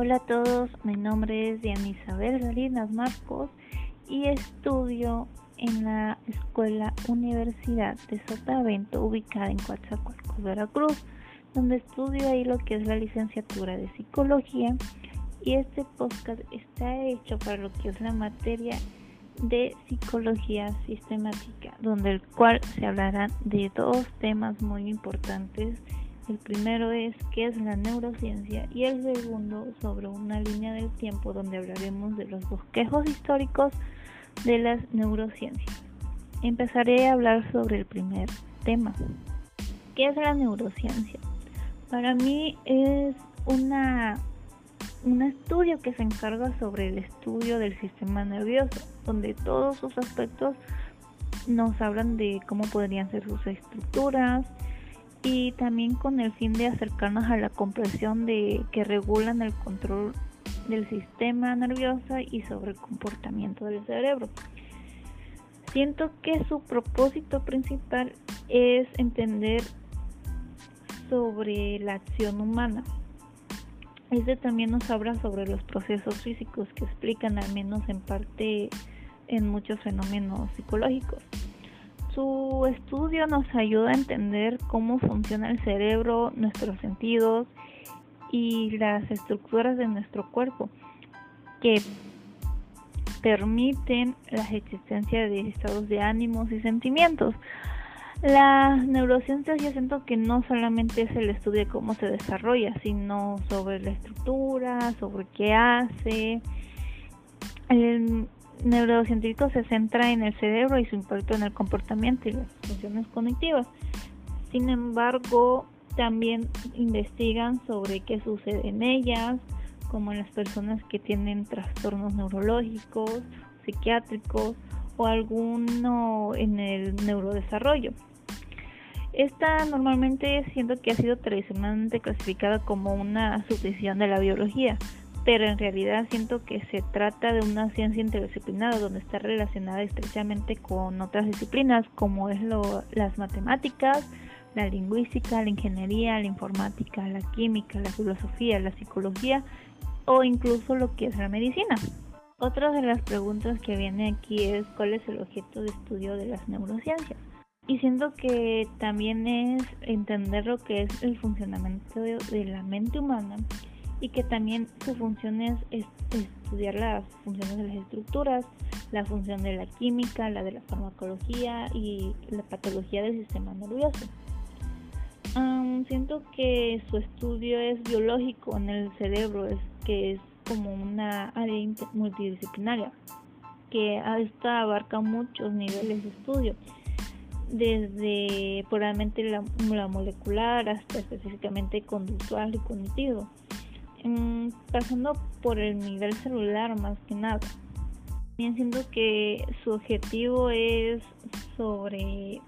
Hola a todos, mi nombre es Diana Isabel Salinas Marcos y estudio en la Escuela Universidad de Sotavento ubicada en Coatzacoalcos, Veracruz, donde estudio ahí lo que es la licenciatura de Psicología y este podcast está hecho para lo que es la materia de Psicología Sistemática, donde el cual se hablará de dos temas muy importantes el primero es qué es la neurociencia y el segundo sobre una línea del tiempo donde hablaremos de los bosquejos históricos de las neurociencias. Empezaré a hablar sobre el primer tema. ¿Qué es la neurociencia? Para mí es una, un estudio que se encarga sobre el estudio del sistema nervioso, donde todos sus aspectos nos hablan de cómo podrían ser sus estructuras, y también con el fin de acercarnos a la comprensión de que regulan el control del sistema nervioso y sobre el comportamiento del cerebro. Siento que su propósito principal es entender sobre la acción humana. Este también nos habla sobre los procesos físicos que explican al menos en parte en muchos fenómenos psicológicos. Su estudio nos ayuda a entender cómo funciona el cerebro, nuestros sentidos y las estructuras de nuestro cuerpo que permiten la existencia de estados de ánimos y sentimientos. La neurociencia yo siento que no solamente es el estudio de cómo se desarrolla, sino sobre la estructura, sobre qué hace. El, neurocientífico se centra en el cerebro y su impacto en el comportamiento y las funciones cognitivas. Sin embargo, también investigan sobre qué sucede en ellas, como en las personas que tienen trastornos neurológicos, psiquiátricos o alguno en el neurodesarrollo. Esta normalmente siento que ha sido tradicionalmente clasificada como una subdivisión de la biología, pero en realidad siento que se trata de una ciencia interdisciplinaria donde está relacionada estrechamente con otras disciplinas como es lo, las matemáticas, la lingüística, la ingeniería, la informática, la química, la filosofía, la psicología o incluso lo que es la medicina. Otra de las preguntas que viene aquí es cuál es el objeto de estudio de las neurociencias. Y siento que también es entender lo que es el funcionamiento de la mente humana y que también su función es, estudiar las funciones de las estructuras, la función de la química, la de la farmacología y la patología del sistema nervioso. siento que su estudio es biológico en el cerebro, es que es como una área multidisciplinaria, que esta abarca muchos niveles de estudio, desde puramente la molecular hasta específicamente conductual y cognitivo. Mm, pasando por el nivel celular más que nada. También siento que su objetivo es sobre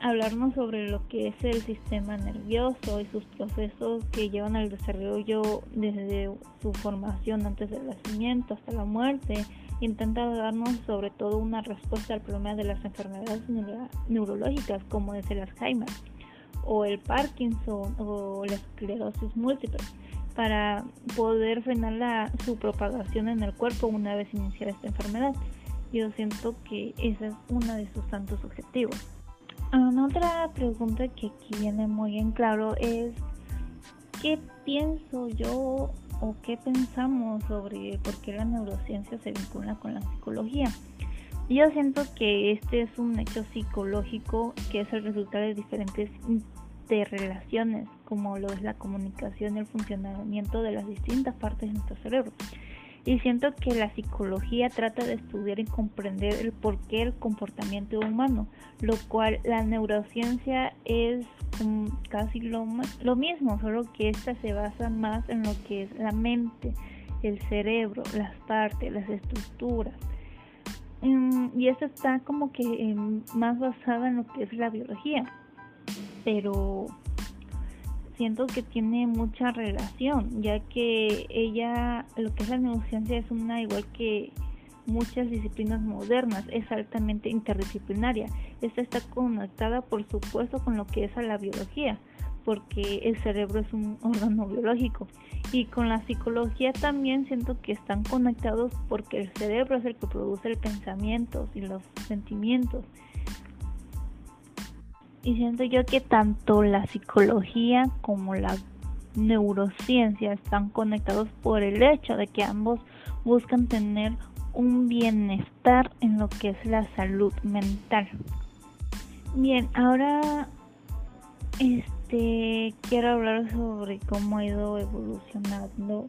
hablarnos sobre lo que es el sistema nervioso y sus procesos que llevan al desarrollo desde su formación antes del nacimiento hasta la muerte. Intenta darnos sobre todo una respuesta al problema de las enfermedades neurológicas como es el Alzheimer o el Parkinson o la esclerosis múltiple para poder frenar su propagación en el cuerpo una vez iniciada esta enfermedad. Yo siento que esa es una de sus tantos objetivos. otra pregunta que aquí viene muy en claro es ¿qué pienso yo o qué pensamos sobre por qué la neurociencia se vincula con la psicología? Yo siento que este es un hecho psicológico que es el resultado de diferentes de relaciones, como lo es la comunicación y el funcionamiento de las distintas partes de nuestro cerebro. Y siento que la psicología trata de estudiar y comprender el porqué del comportamiento humano, lo cual la neurociencia es casi lo, lo mismo, solo que esta se basa más en lo que es la mente, el cerebro, las partes, las estructuras. Mm, y esta está como que más basada en lo que es la biología pero siento que tiene mucha relación, ya que ella, lo que es la neurociencia es una igual que muchas disciplinas modernas, es altamente interdisciplinaria. Esta está conectada, por supuesto, con lo que es a la biología, porque el cerebro es un órgano biológico y con la psicología también siento que están conectados porque el cerebro es el que produce el pensamiento y los sentimientos y siento yo que tanto la psicología como la neurociencia están conectados por el hecho de que ambos buscan tener un bienestar en lo que es la salud mental. Bien, ahora este quiero hablar sobre cómo ha ido evolucionando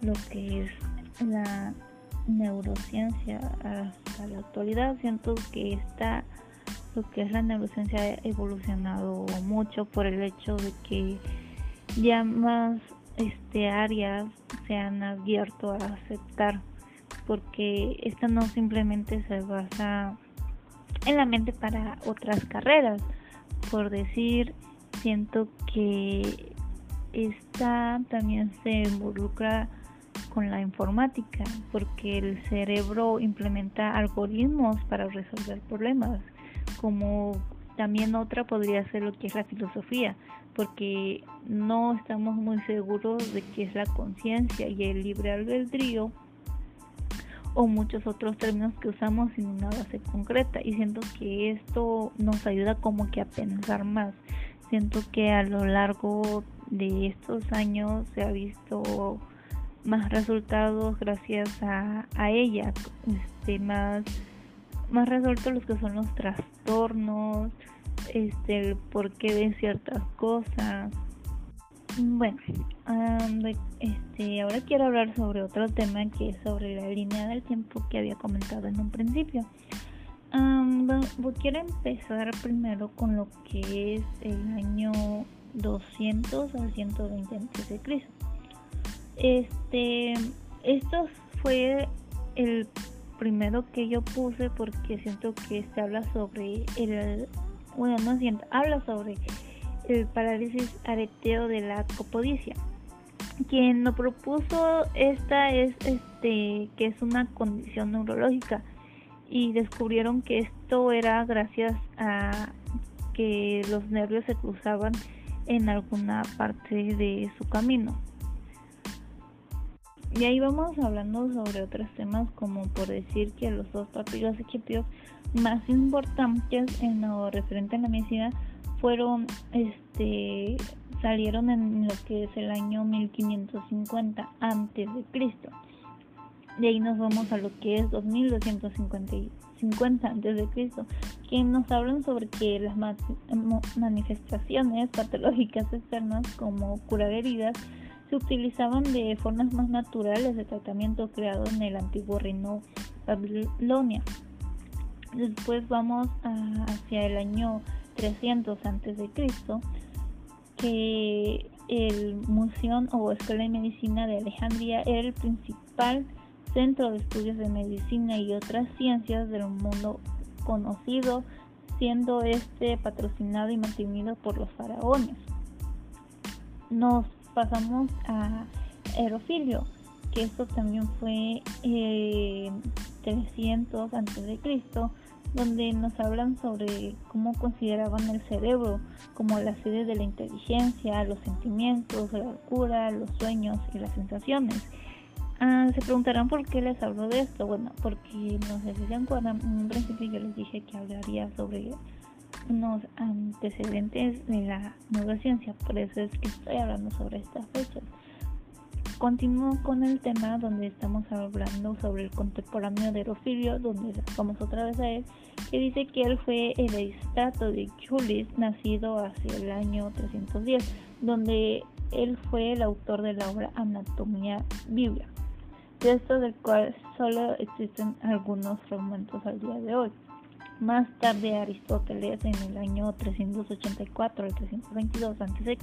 lo que es la neurociencia hasta la actualidad. Siento que está lo que es la neurociencia ha evolucionado mucho por el hecho de que ya más este áreas se han abierto a aceptar porque esta no simplemente se basa en la mente para otras carreras. Por decir siento que esta también se involucra con la informática porque el cerebro implementa algoritmos para resolver problemas como también otra podría ser lo que es la filosofía, porque no estamos muy seguros de qué es la conciencia y el libre albedrío o muchos otros términos que usamos sin una base concreta y siento que esto nos ayuda como que a pensar más. Siento que a lo largo de estos años se ha visto más resultados gracias a, ella, este, más más resuelto los que son los trastornos, este, el porqué de ciertas cosas. Bueno, este, ahora quiero hablar sobre otro tema que es sobre la línea del tiempo que había comentado en un principio. quiero empezar primero con lo que es el año 200 al 120 antes de Cristo. Este, esto fue el primero que yo puse porque siento que se habla sobre el bueno no siento habla sobre el parálisis areteo de la copodicia. Quien lo propuso esta es este que es una condición neurológica y descubrieron que esto era gracias a que los nervios se cruzaban en alguna parte de su camino y ahí vamos hablando sobre otros temas como por decir que los dos partidos equipos más importantes en lo referente a la medicina fueron este salieron en lo que es el año 1550 antes de Cristo. De ahí nos vamos a lo que es 2250 antes de Cristo, que nos hablan sobre que las manifestaciones patológicas externas como curar heridas se utilizaban de formas más naturales de tratamiento creado en el antiguo reino Babilonia. Después vamos hacia el año 300 antes de Cristo, que el Museo o Escuela de Medicina de Alejandría era el principal centro de estudios de medicina y otras ciencias del mundo conocido, siendo este patrocinado y mantenido por los faraones. Nos pasamos a Aerofilio, que esto también fue eh, 300 antes de Cristo, donde nos hablan sobre cómo consideraban el cerebro como la sede de la inteligencia, los sentimientos, la locura, los sueños y las sensaciones. Ah, se preguntarán por qué les hablo de esto. Bueno, porque no sé si se acuerdan, en un principio yo les dije que hablaría sobre unos antecedentes de la neurociencia, por eso es que estoy hablando sobre estas fechas. Continúo con el tema donde estamos hablando sobre el contemporáneo de Erofilio, donde vamos otra vez a él, que dice que él fue el estrato de Julis, nacido hacia el año 310, donde él fue el autor de la obra Anatomía Biblia, de esto del cual solo existen algunos fragmentos al día de hoy. Más tarde Aristóteles en el año 384 al 322 a.C.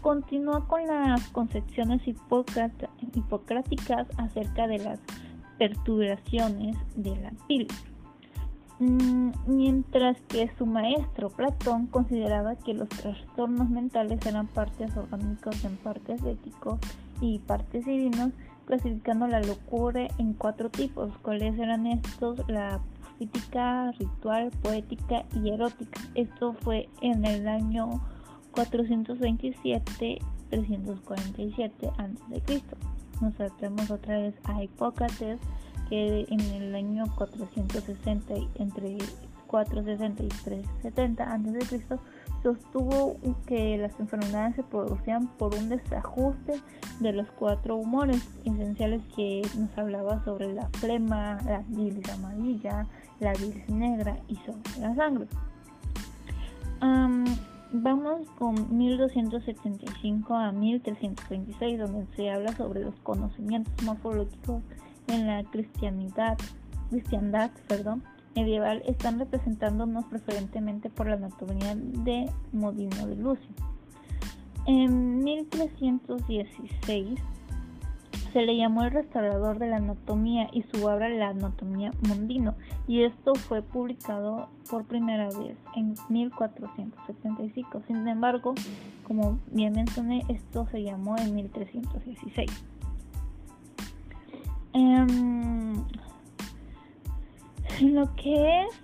continuó con las concepciones hipocráticas acerca de las perturbaciones de la piel. Mm, mientras que su maestro Platón consideraba que los trastornos mentales eran partes orgánicas en partes éticos y partes divinos, clasificando la locura en cuatro tipos. ¿Cuáles eran estos? La crítica, ritual, poética y erótica. Esto fue en el año 427 347 a.C. Nos saltamos otra vez a Hipócrates, que en el año 460, entre 460 y 370 a.C., sostuvo que las enfermedades se producían por un desajuste de los cuatro humores esenciales que nos hablaba sobre la flema, la bilis amarilla, la bilis negra y sobre la sangre. Vamos con 1275 a 1326, donde se habla sobre los conocimientos morfológicos en la cristianidad, cristiandad perdón, medieval, están representándonos preferentemente por la anatomía de Modino de Lucio. En 1316 se le llamó el restaurador de la anatomía y su obra La anatomía Mondino y esto fue publicado por primera vez en 1475. Sin embargo, como bien mencioné, esto se llamó en 1316. Em, lo que es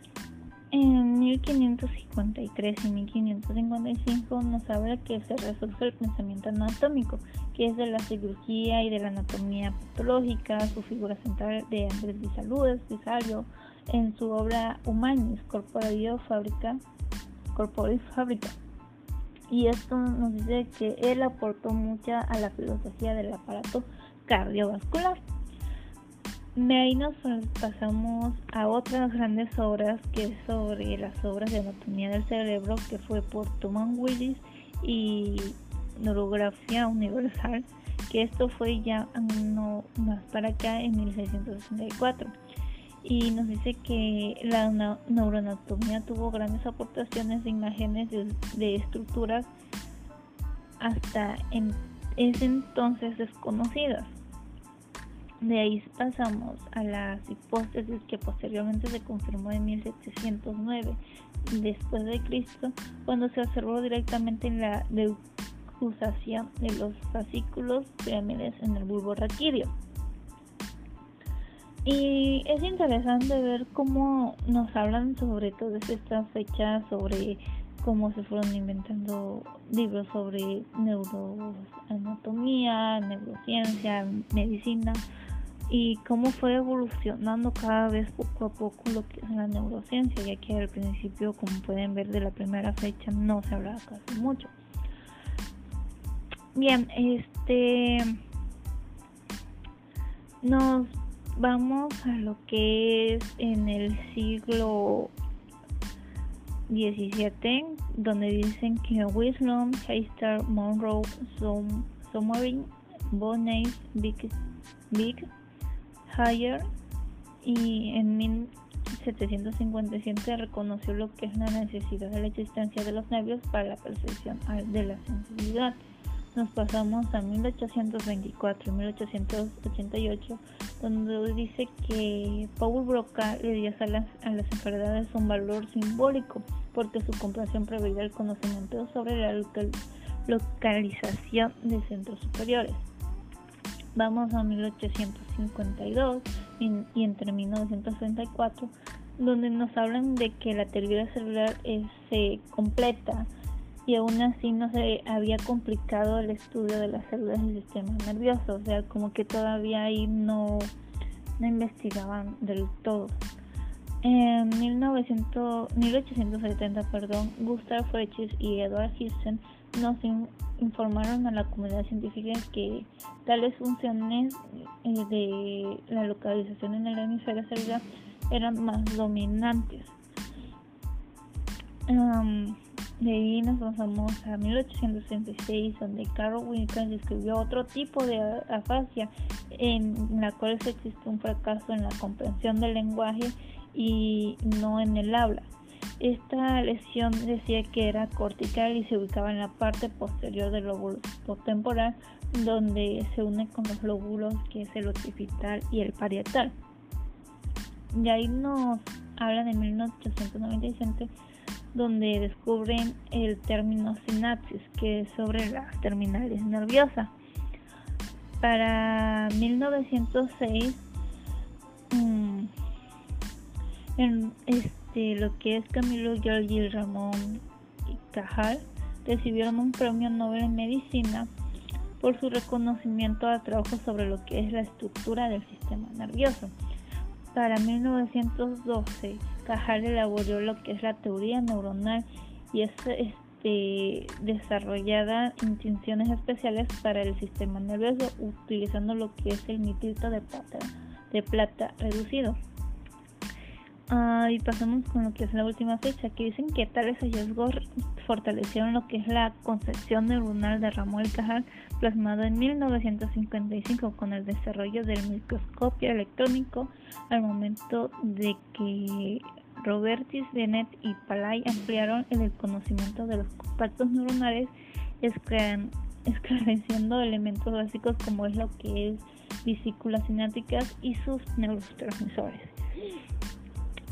en 1553 y 1555 nos habla que se resurge el pensamiento anatómico, que es de la cirugía y de la anatomía patológica, su figura central de Andrés Bisaludes, Bisalio, en su obra Humanis, Corporio Fábrica, Corporis Fábrica. Y esto nos dice que él aportó mucho a la filosofía del aparato cardiovascular. De ahí nos pasamos a otras grandes obras que es sobre las obras de anatomía del cerebro que fue por Thomas Willis y neurografía universal que esto fue ya no más para acá en 1664 y nos dice que la neuroanatomía tuvo grandes aportaciones de imágenes de, estructuras hasta en ese entonces desconocidas. De ahí pasamos a las hipótesis que posteriormente se confirmó en 1709 después de Cristo, cuando se observó directamente en la deusación de los fascículos pirámides en el bulbo raquídeo. Y es interesante ver cómo nos hablan sobre todas estas fechas, sobre cómo se fueron inventando libros sobre neuroanatomía, neurociencia, medicina y cómo fue evolucionando cada vez poco a poco lo que es la neurociencia, ya que al principio, como pueden ver de la primera fecha, no se hablaba casi mucho. Bien, este nos vamos a lo que es en el siglo XVII, donde dicen que Wisdom, Heister, Monroe, Sommering, Bonnet, Big, Big Hayer y en 1757 reconoció lo que es la necesidad de la existencia de los nervios para la percepción de la sensibilidad. Nos pasamos a 1824 y 1888, donde dice que Paul Broca le dio a las, a las enfermedades un valor simbólico, porque su comprensión preveía el conocimiento sobre la localización de centros superiores. Vamos a 1852 y, entre 1934, donde nos hablan de que la teoría celular se completa y aún así no se había complicado el estudio de las células del sistema nervioso, o sea, como que todavía ahí no, no investigaban del todo. En 1900, 1870, perdón, Gustav Frechis y Edward Hirschen nos informaron a la comunidad científica que tales funciones eh, de la localización en el hemisferio celular eran más dominantes. De ahí nos pasamos a 1866, donde Carl Wilkins describió otro tipo de afasia en la cual existe un fracaso en la comprensión del lenguaje y no en el habla. Esta lesión decía que era cortical y se ubicaba en la parte posterior del lóbulo temporal, donde se une con los lóbulos que es el occipital y el parietal. Y ahí nos hablan en 1897 donde descubren el término sinapsis, que es sobre las terminales nerviosas. Para 1906, mm, este, lo que es Camilo Giorgi Ramón y Cajal recibieron un premio Nobel en Medicina por su reconocimiento al trabajo sobre lo que es la estructura del sistema nervioso. Para 1912, Cajal elaboró lo que es la teoría neuronal y es este, desarrollada intenciones especiales para el sistema nervioso utilizando lo que es el nitrito de plata, de plata reducido. Ah, y pasamos con lo que es la última fecha, que dicen que tales hallazgos fortalecieron lo que es la concepción neuronal de Ramón Cajal, plasmado en 1955 con el desarrollo del microscopio electrónico al momento de que Robertis, Bennett y Palay ampliaron el conocimiento de los contactos neuronales, esclareciendo elementos básicos como es lo que es vesículas sinápticas y sus neurotransmisores.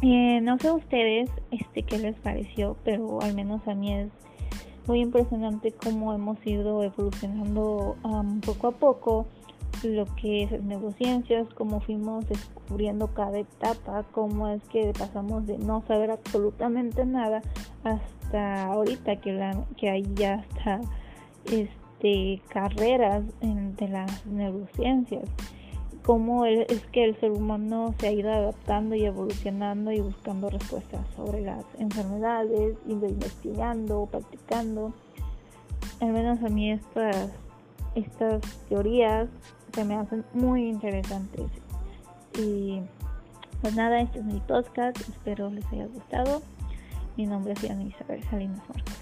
Eh, no sé a ustedes este, qué les pareció, pero al menos a mí es muy impresionante cómo hemos ido evolucionando poco a poco lo que es neurociencias, cómo fuimos descubriendo cada etapa, cómo es que pasamos de no saber absolutamente nada hasta ahorita que, hay ya hasta este, carreras de las neurociencias cómo es que el ser humano se ha ido adaptando y evolucionando y buscando respuestas sobre las enfermedades, investigando, practicando. Al menos a mí estas, estas teorías se me hacen muy interesantes. Y pues nada, este es mi podcast, espero les haya gustado. Mi nombre es Isabel Salinas Marcos.